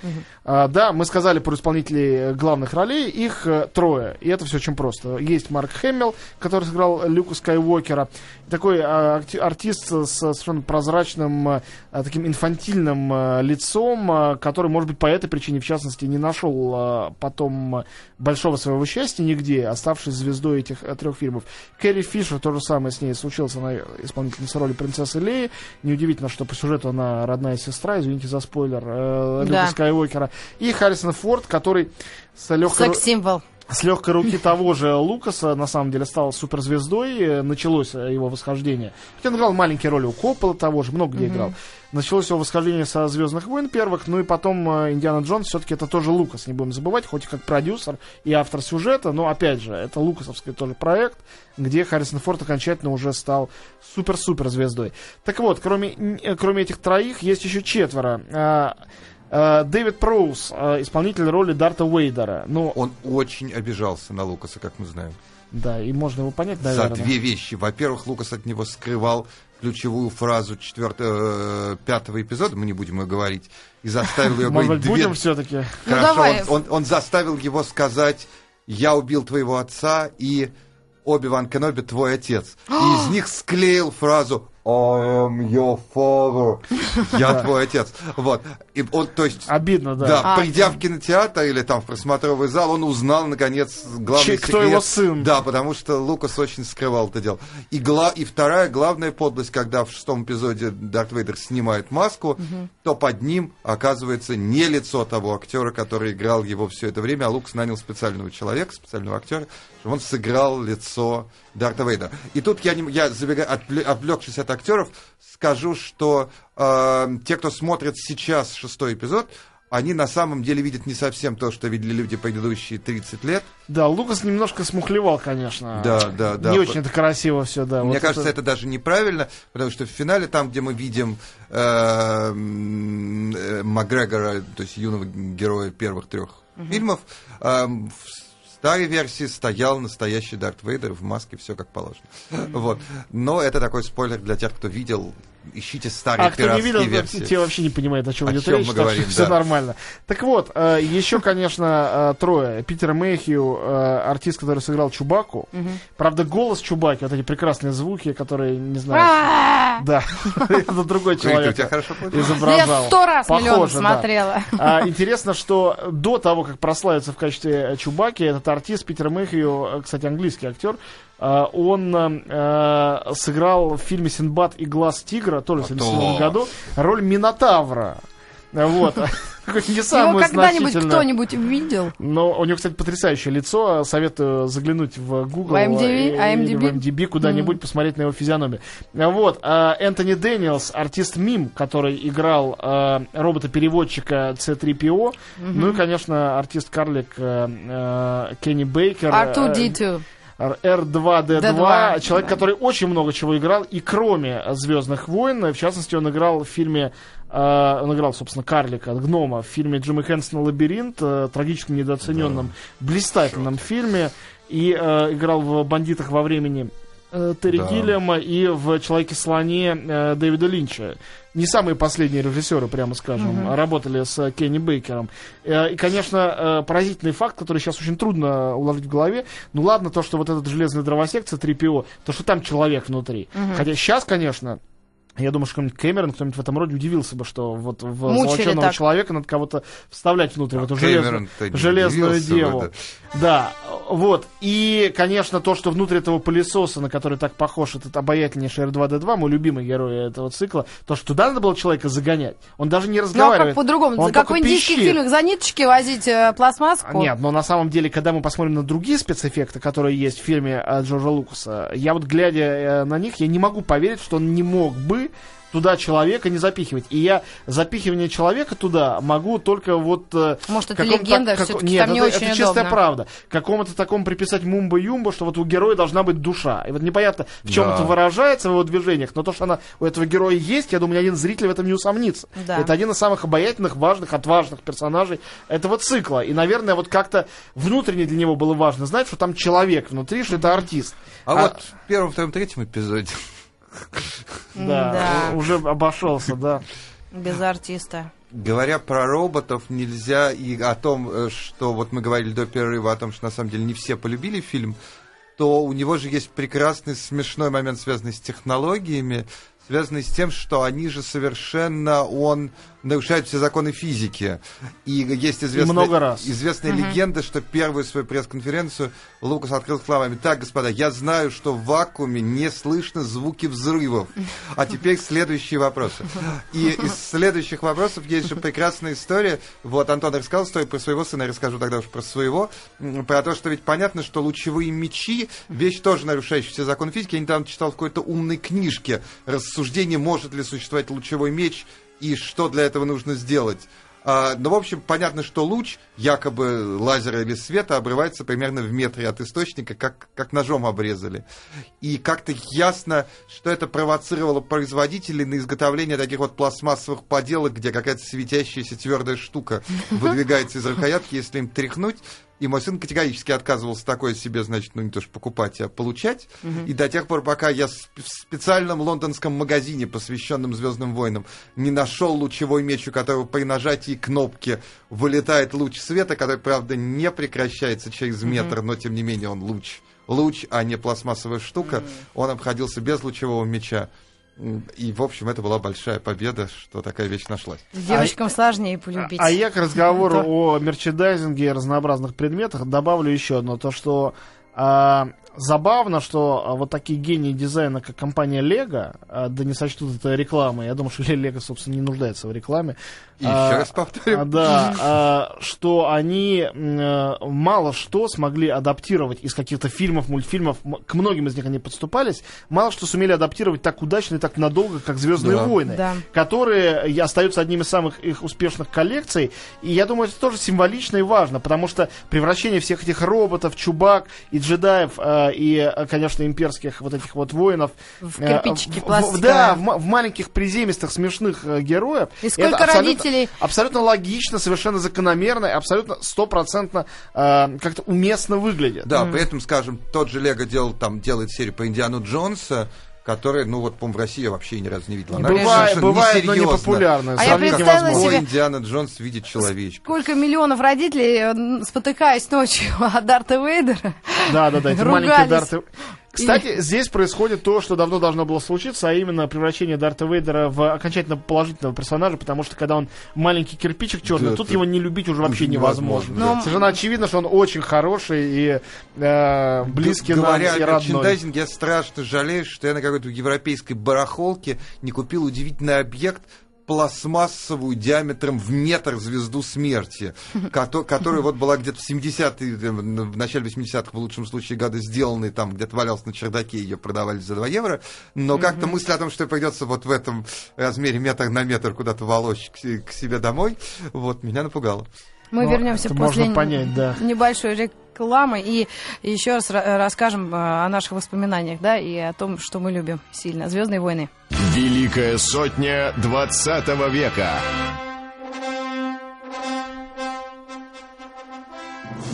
А, да, мы сказали про исполнителей э, главных ролей, их э, трое, и это все очень просто. Есть Марк Хэмилл, который сыграл Люка Скайуокера, такой э, артист с совершенно прозрачным, э, таким инфантильным э, лицом, э, который, может быть, по этой причине, в частности, не нашел э, потом э, большого своего счастья нигде, оставшись звездой этих э, трех фильмов. Кэрри Фишер, то же самое с ней случилось. Она исполнительница роли принцессы Леи. Неудивительно, что по сюжету она родная сестра, извините за спойлер, э, Люка Да. Скайуокера. И Харрисон Форд, который с легкой... Секс-символ. С легкой руки того же Лукаса, на самом деле, стал суперзвездой, э, началось его восхождение. Хотя он играл маленькие роли у Коппола того же, много где играл. Началось его восхождение со Звездных войн первых, ну и потом э, Индиана Джонс, все-таки это тоже Лукас, не будем забывать, хоть и как продюсер и автор сюжета, но опять же, это лукасовский тоже проект, где Харрисон Форд окончательно уже стал супер-супер звездой. Так вот, кроме, э, кроме этих троих, есть еще четверо. А, а, Дэвид Проуз, а, исполнитель роли Дарта Уэйдера. Ну, Он очень обижался на Лукаса, как мы знаем. Да, и можно его понять, За наверное. две вещи. Во-первых, Лукас от него скрывал ключевую фразу четвертого, э, пятого эпизода, мы не будем ее говорить, и заставил ее Может говорить быть, две... будем все-таки. Ну, Хорошо, давай. Он, он- он заставил его сказать, я убил твоего отца, и Оби-Ван Кеноби твой отец. И из них склеил фразу I am your father. Я твой отец. Вот. И он, то есть, Обидно, да. да, А. придя в кинотеатр или там в просмотровый зал, он узнал, наконец, главный Че- кто секрет. его сын. Да, потому что Лукас очень скрывал это дело. И, гла... и вторая главная подлость, когда в шестом эпизоде Дарт Вейдер снимает маску, то под ним оказывается не лицо того актера, который играл его все это время, а Лукас нанял специального человека, специального актера, чтобы он сыграл лицо Дарта Вейдера. И тут я, не... я забегаю, отвле- отвлекшись от актеров, скажу, что э, те, кто смотрит сейчас шестой эпизод, они на самом деле видят не совсем то, что видели люди предыдущие 30 лет. Да, Лукас немножко смухлевал, конечно. Да, да, да. Не очень это красиво все, да. Мне Вот кажется, это... даже неправильно, потому что в финале, там, где мы видим э, м, э, Макгрегора, то есть юного героя первых трех фильмов, э, в старой версии стоял настоящий Дарт Вейдер в маске, все как положено. Вот. Но это такой спойлер для тех, кто видел. Ищите старые А кто не видел, версии. те вообще не понимают, о чем О идет чем речь, мы так говорим, что все да. нормально. Так вот, э, еще, конечно, э, трое. Питер Мэйхью, э, артист, который сыграл Чубаку. Правда, голос Чубаки, вот эти прекрасные звуки, которые, не знаю... Да, это другой Смотрите, у человек тебя хорошо получилось. изображал. Я сто раз миллион да. смотрела. А, интересно, что до того, как прославиться в качестве Чубаки, этот артист Питер Мэхью, э, кстати, английский актер, он э, сыграл в фильме «Синдбад и глаз тигра», тоже в 1977 Ото. году, роль Минотавра. Вот. Не Его самую когда-нибудь кто-нибудь видел? Но у него, кстати, потрясающее лицо. Советую заглянуть в Google В IMDb? и- или в IMDb? IMDb куда-нибудь, посмотреть на его физиономию. А Вот. а, Энтони Дэниелс, артист Мим, который играл а, робота-переводчика C3PO. Ну и, конечно, артист-карлик а, а, Кенни Бейкер. R2-D2. Р- R2D2, D2, человек, да. который очень много чего играл, и кроме Звездных войн, в частности, он играл в фильме, э, он играл, собственно, Карлика, гнома, в фильме Джима Хэнсона «Лабиринт», э, трагически недооцененном, блистательном фильме, и э, играл в «Бандитах во времени» Терри Да. Гиллиама и в «Человеке-слоне» Дэвида Линча. Не самые последние режиссеры, прямо скажем, работали с э, Кенни Бейкером. Э, И, конечно, э, поразительный факт, который сейчас очень трудно уложить в голове. Ну ладно, то, что вот этот железный дровосек C3PO, то, что там человек внутри. Хотя сейчас, конечно, я думаю, что какой-нибудь Кэмерон, кто-нибудь в этом роде удивился бы, что вот в Мучили золоченого так. человека надо кого-то вставлять внутрь, в эту железную, железную бы, деву. да. Да, вот. И, конечно, то, что внутри этого пылесоса, на который так похож этот обаятельнейший R2-D2, мой любимый герой этого цикла, то, что туда надо было человека загонять. Он даже не Ну а разговаривает. как по-другому? Он За как в только индийских пищит. фильмах за ниточки возить э, пластмасску? Нет, но на самом деле, когда мы посмотрим на другие спецэффекты, которые есть в фильме от Джорджа Лукаса, я вот глядя э, на них, я не могу поверить, что он не мог бы туда человека не запихивать. И я запихивание человека туда могу только вот... э, Может, это легенда, как- всё-таки Нет, там не это, очень это чистая удобно. правда. Какому-то такому приписать мумба-юмба, что вот у героя должна быть душа. И вот непонятно, в чем Да. это выражается в его движениях, но то, что она у этого героя есть, я думаю, ни один зритель в этом не усомнится. Да. Это один из самых обаятельных, важных, отважных персонажей этого цикла. И, наверное, вот как-то внутренне для него было важно знать, что там человек внутри, что это артист. А, вот в первом, втором, третьем эпизоде Да, уже обошелся, да. Без артиста. Говоря про роботов, нельзя и о том, э, что вот мы говорили до перерыва о том, что на самом деле не все полюбили фильм, то у него же есть прекрасный смешной момент, связанный с технологиями, связанный с тем, что они же совершенно, он нарушают все законы физики. И есть известная, много раз. известная легенда, что первую свою пресс-конференцию Лукас открыл словами, так, господа, я знаю, что в вакууме не слышно звуки взрывов. А теперь следующие вопросы. И из следующих вопросов есть же прекрасная история. Вот Антон рассказал историю про своего сына, я расскажу тогда уж про своего. Про то, что ведь понятно, что лучевые мечи, вещь тоже нарушающая все законы физики. Я недавно читал в какой-то умной книжке рассуждение, может ли существовать лучевой меч и что для этого нужно сделать. А, ну, в общем, понятно, что луч, якобы лазера или света, обрывается примерно в метре от источника, как, как ножом обрезали. И как-то ясно, что это провоцировало производителей на изготовление таких вот пластмассовых поделок, где какая-то светящаяся твердая штука выдвигается из рукоятки, если им тряхнуть. И мой сын категорически отказывался такое себе, значит, ну не то что покупать, а получать. И до тех пор, пока я в специальном лондонском магазине, посвященном Звездным войнам, не нашел лучевой меч, у которого при нажатии кнопки вылетает луч света, который, правда, не прекращается через метр, но тем не менее он луч. Луч, а не пластмассовая штука. Он обходился без лучевого меча. И, в общем, это была большая победа, что такая вещь нашлась. Девочкам сложнее полюбить. А я к разговору о мерчендайзинге и разнообразных предметах добавлю еще одно. То, что а, забавно, что а, вот такие гении дизайна, как компания Lego, а, да не сочтут это рекламой. Я думаю, что Lego, собственно, не нуждается в рекламе. И А, еще раз повторю. а, Да, а, что они э, мало что смогли адаптировать из каких-то фильмов, мультфильмов. К многим из них они подступались. Мало что сумели адаптировать так удачно и так надолго, как Звездные Да. войны, Да. которые остаются одними из самых их успешных коллекций. И я думаю, это тоже символично и важно, потому что превращение всех этих роботов, чубак и джедаев, э, и, э, конечно, имперских вот этих вот воинов. В э, в- пластиковые. Да, в, в маленьких приземистых смешных э, героев. И сколько Это абсолютно- родителей- Абсолютно логично, совершенно закономерно абсолютно стопроцентно э, как-то уместно выглядит. Да, при этом, скажем, тот же Лего делал, там, делает серию по Индиану Джонса, который, ну вот, по-моему, в России я вообще ни разу не видел. Она Бывает, бывает, но не несерьезна. популярно. А я представила невозможно. себе- Индиана Джонс видит человечка. Сколько миллионов родителей, э, спотыкаясь ночью от Дарта Вейдера, Да, да, да, эти ругались. маленькие Дарты. Кстати, здесь происходит то, что давно должно было случиться, а именно превращение Дарта Вейдера в окончательно положительного персонажа, потому что когда он маленький кирпичик черный, Да, тут это его не любить уже вообще невозможно. невозможно, да. Совершенно очевидно, что он очень хороший и э, близкий Г- нам Говоря и о родной. мерчендайзинге, я страшно жалею, что я на какой-то европейской барахолке не купил удивительный объект, пластмассовую диаметром в метр звезду смерти, кото- которая вот была где-то в 70-е, э, в начале 80-х, в лучшем случае, года сделанной, там где-то валялась на чердаке, ее продавали за 2 евро, но как-то мысль о том, что придется вот в этом размере метр на метр куда-то волочь к, се- к себе домой, вот, меня напугало. Мы Ну, вернемся после можно понять, да. небольшой рекламы и еще раз ра- расскажем э, о наших воспоминаниях, да, и о том, что мы любим сильно. Звездные войны. Великая сотня 20 века.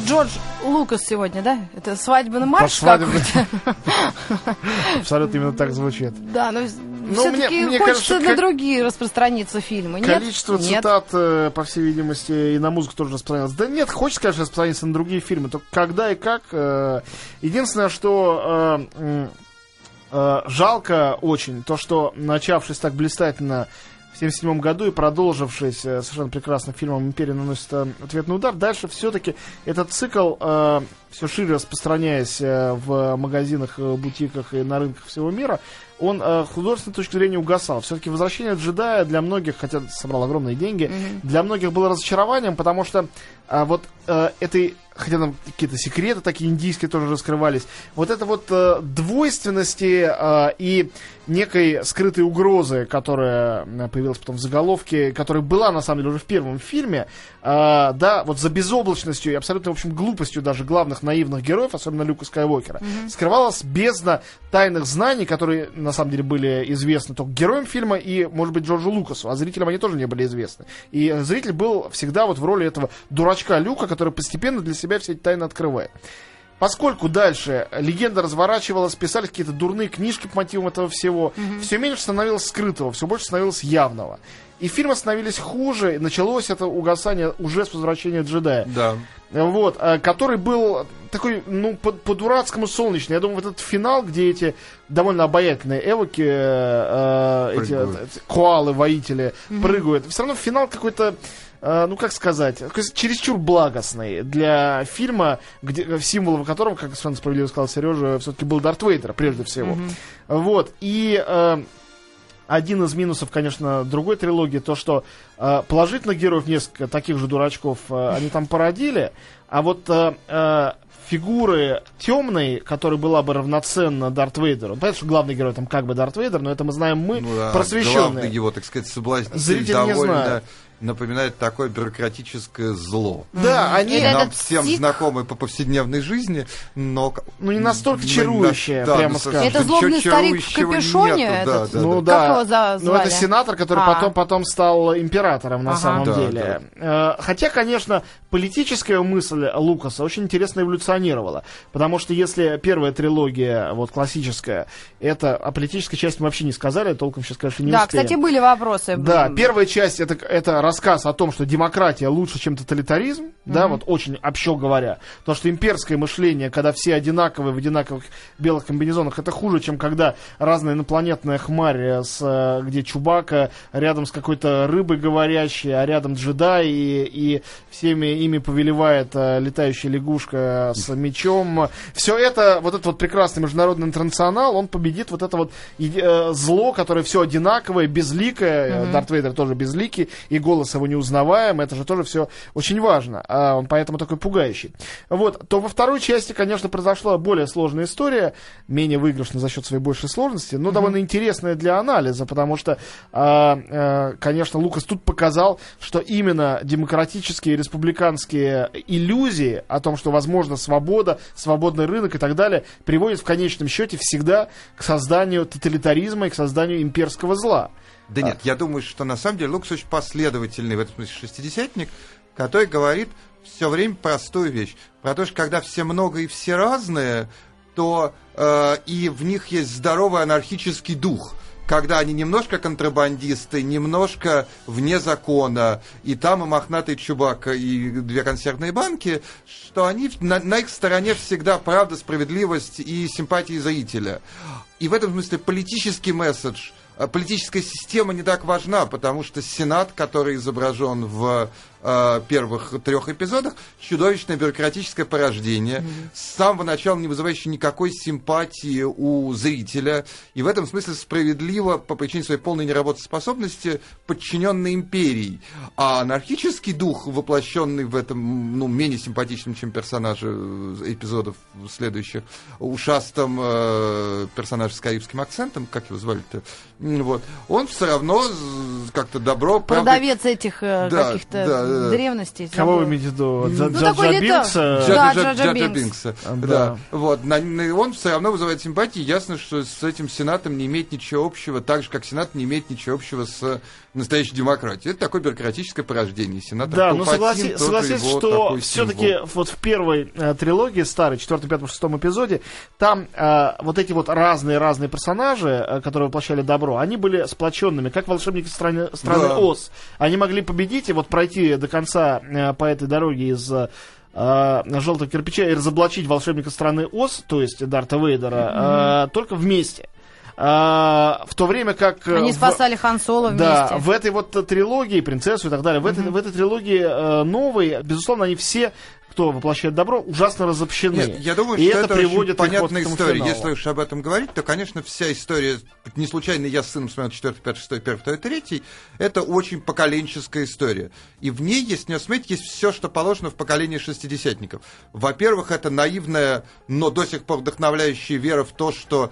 Джордж Лукас сегодня, да? Это свадебный марш свадебный. какой-то. Абсолютно именно так звучит. Да, но все-таки мне- мне хочется кажется, на другие распространиться фильмы. Нет? Количество Нет. цитат, э, по всей видимости, и на музыку тоже распространялось. Да нет, хочется, конечно, распространиться на другие фильмы, только когда и как. э, Единственное, что э, жалко очень, то, что начавшись так блистательно в 1977 году и продолжившись э, совершенно прекрасным фильмом «Империя наносит э, ответный удар», дальше все-таки этот цикл, э, все шире распространяясь э, в магазинах, э, бутиках и на рынках всего мира, он э, художественной точки зрения угасал. Все-таки «Возвращение джедая» для многих, хотя собрал огромные деньги, для многих было разочарованием, потому что а, вот э, этой, хотя там какие-то секреты такие индийские тоже раскрывались, вот это вот э, двойственности э, и некой скрытой угрозы, которая э, появилась потом в заголовке, которая была на самом деле уже в первом фильме, э, да, вот за безоблачностью и абсолютно, в общем, глупостью даже главных наивных героев, особенно Люка Скайуокера, скрывалась бездна тайных знаний, которые на самом деле были известны только героям фильма и, может быть, Джорджу Лукасу, а зрителям они тоже не были известны. И зритель был всегда вот в роли этого дурачка Люка, который постепенно для себя все эти тайны открывает. Поскольку дальше легенда разворачивалась, писались какие-то дурные книжки по мотивам этого всего, все меньше становилось скрытого, все больше становилось явного. и фильмы становились хуже. И началось это угасание уже с возвращения джедая. Да. Вот, э, который был такой, ну, по- по-дурацкому солнечный. Я думаю, вот этот финал, где эти довольно обаятельные эвоки, э, э, эти, эти коалы-воители прыгают. Все равно финал какой-то ну как сказать, чересчур благостный для фильма, где, символом которого, как совершенно справедливо сказал Сережа, все-таки был Дарт Вейдер, прежде всего. Вот. И э, один из минусов, конечно, другой трилогии, то, что э, положительных героев несколько таких же дурачков э, они там породили, а вот э, э, фигуры темной, которая была бы равноценна Дарт Вейдеру, понятно, что главный герой там как бы Дарт Вейдер, но это мы знаем мы, Ну да, просвещенные. Главный его, так сказать, соблазнитель Зритель не довольно знает. Напоминает такое бюрократическое зло. Да, они... Или Нам всем псих. знакомы по повседневной жизни, но... Ну, не настолько чарующее, да, прямо ну, скажем. Это злобный старик в капюшоне, нету, да, этот? да, Ну да. да. Как его за- Ну это звали? сенатор, который А. потом, потом стал императором на Ага. самом Да, деле. Э, Хотя, конечно, политическая мысль Лукаса очень интересно эволюционировала. Потому что если первая трилогия, вот классическая, это о политической части мы вообще не сказали, толком сейчас, конечно, не Да, успеем. кстати, были вопросы. Да, первая часть это, это рассказ о том, что демократия лучше, чем тоталитаризм, да, вот очень общо говоря. То, что имперское мышление, когда все одинаковые в одинаковых белых комбинезонах, это хуже, чем когда разная инопланетная хмарь, э, с, э, где Чубака рядом с какой-то рыбой говорящей, а рядом джедай, и, и всеми ими повелевает э, летающая лягушка с мечом. Все это, вот этот вот прекрасный международный интернационал, он победит вот это вот зло, которое все одинаковое, безликое. Э, Дарт Вейдер тоже безликий, и голос его неузнаваем. Это же тоже все очень важно. А он поэтому такой пугающий. Вот, то во второй части, конечно, произошла более сложная история, менее выигрышная за счет своей большей сложности, но довольно интересная для анализа, потому что, а, э, конечно, Лукас тут показал, что именно демократические республиканские иллюзии о том, что возможна свобода, свободный рынок и так далее, приводят в конечном счете всегда к созданию тоталитаризма и к созданию имперского зла. Да нет, я думаю, что на самом деле Лукас очень последовательный в этом смысле шестидесятник, который говорит все время простую вещь. Про то, что когда все много и все разные, то э, и в них есть здоровый анархический дух. Когда они немножко контрабандисты, немножко вне закона, и там и мохнатый чубак, и две консервные банки, что они на, на их стороне всегда правда, справедливость и симпатии зрителя. И в этом смысле политический месседж политическая система не так важна, потому что Сенат, который изображен в э, первых трех эпизодах, чудовищное бюрократическое порождение, с самого начала не вызывающее никакой симпатии у зрителя, и в этом смысле справедливо по причине своей полной неработоспособности подчиненный империи. А анархический дух, воплощенный в этом, ну, менее симпатичном, чем персонажи э, эпизодов следующих, ушастом э, персонаж с карибским акцентом, как его звали-то, вот, он все равно з- как-то добро, правда, Продавец этих э, Да, каких-то да, да. древностей. Кого вы имеете в виду? Джа- Ну, Джа- такой Джа лето- Бинкса? Да, Джаджа- Джаджа Джаджа Бинкс. Бинкса. Да. Да. Вот. На- на- он все равно вызывает симпатии. Ясно, что с этим Сенатом не имеет ничего общего, так же, как Сенат не имеет ничего общего с настоящей демократией. Это такое бюрократическое порождение. Сенатор Да, но Палпатин согласи- согласись, что все-таки вот в первой э, трилогии, старой, четвертом, пятом, шестом эпизоде, там э, вот эти вот разные-разные персонажи, э, которые воплощали добро, они были сплоченными, как волшебники страны, страны Да. Оз. Они могли победить и вот пройти до конца э, по этой дороге из э, желтого кирпича и разоблачить волшебника страны Оз, то есть Дарта Вейдера, э, только вместе. А, в то время как... э, Они в- спасали Хан Соло да, вместе. в этой вот трилогии, принцессу и так далее, в, этой, в этой трилогии э, новой, безусловно, они все, кто воплощает добро, ужасно разобщены. Нет, я думаю, и что это, это, приводит очень вот понятная история. финалу. Если уж об этом говорить, то, конечно, вся история, не случайно я с сыном смотрел 4, 5, 6, 1, 2, 3, это очень поколенческая история. И в ней есть, не смотрите, есть все, что положено в поколении шестидесятников. Во-первых, это наивная, но до сих пор вдохновляющая вера в то, что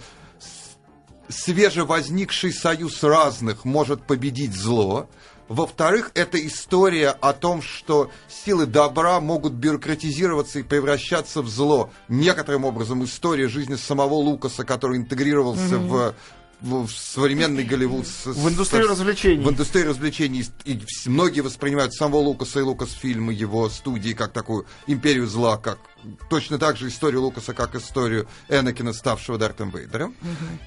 свежевозникший союз разных может победить зло. Во-вторых, это история о том, что силы добра могут бюрократизироваться и превращаться в зло. Некоторым образом история жизни самого Лукаса, который интегрировался в в, в современный Голливуд. В индустрию с- развлечений. В индустрию развлечений. И многие воспринимают самого Лукаса и Лукас фильмы его студии как такую империю зла, как точно так же историю Лукаса, как историю Энакина, ставшего Дартом Вейдером.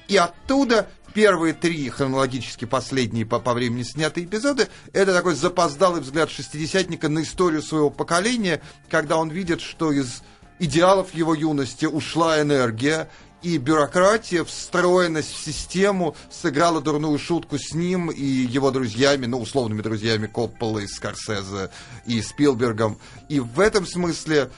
И оттуда первые три хронологически последние по, по времени снятые эпизоды это такой запоздалый взгляд шестидесятника на историю своего поколения, когда он видит, что из идеалов его юности ушла энергия, и бюрократия, встроенность в систему сыграла дурную шутку с ним и его друзьями, ну, условными друзьями Копполой, Скорсезе и Спилбергом. И в этом смысле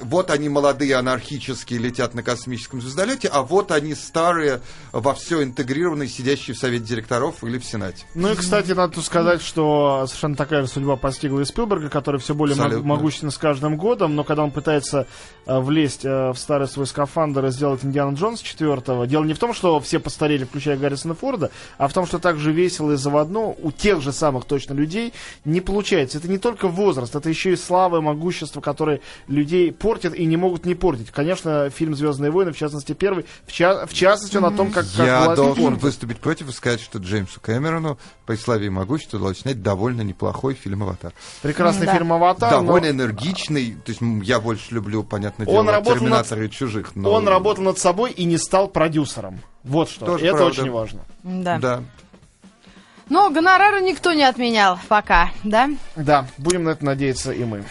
вот они молодые, анархические, летят на космическом звездолете, а вот они старые, во все интегрированные, сидящие в Совете директоров или в Сенате. Ну и, кстати, надо сказать, что совершенно такая же судьба постигла и Спилберга, который все более Абсолютно. могуществен с каждым годом, но когда он пытается э, влезть э, в старый свой скафандр и сделать Индиана Джонс четвертого, дело не в том, что все постарели, включая Гаррисона Форда, а в том, что так же весело и заводно у тех же самых точно людей не получается. Это не только возраст, это еще и слава и могущество, которые людей портят и не могут не портить. Конечно, фильм «Звездные войны», в частности, первый, в, ча- в частности, он о том, как, как Я должен портит. выступить против и сказать, что Джеймсу Кэмерону по славе и могуществу удалось снять довольно неплохой фильм «Аватар». Прекрасный Да. фильм «Аватар», но- довольно энергичный. То есть я больше люблю, понятное дело, Он работал «Терминатора» и «Чужих». Но... Он работал над собой и не стал продюсером. Вот что. Тоже это правда. очень важно. Да. Да. Но гонорары никто не отменял пока, да? Да, будем на это надеяться и мы.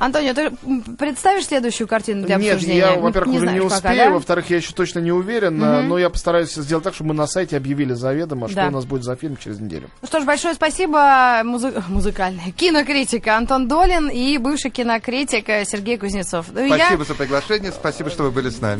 Антонио, ты представишь следующую картину для Нет, обсуждения? я, Не- во-первых, уже не знаешь пока, успею, да? во-вторых, я еще точно не уверен, э, но я постараюсь сделать так, чтобы мы на сайте объявили заведомо, что Да. у нас будет за фильм через неделю. Ну что ж, большое спасибо музы- музыкальный кинокритика Антон Долин и бывший кинокритик э, Сергей Кузнецов. Ну, и я- Спасибо за приглашение, спасибо, что вы были с нами.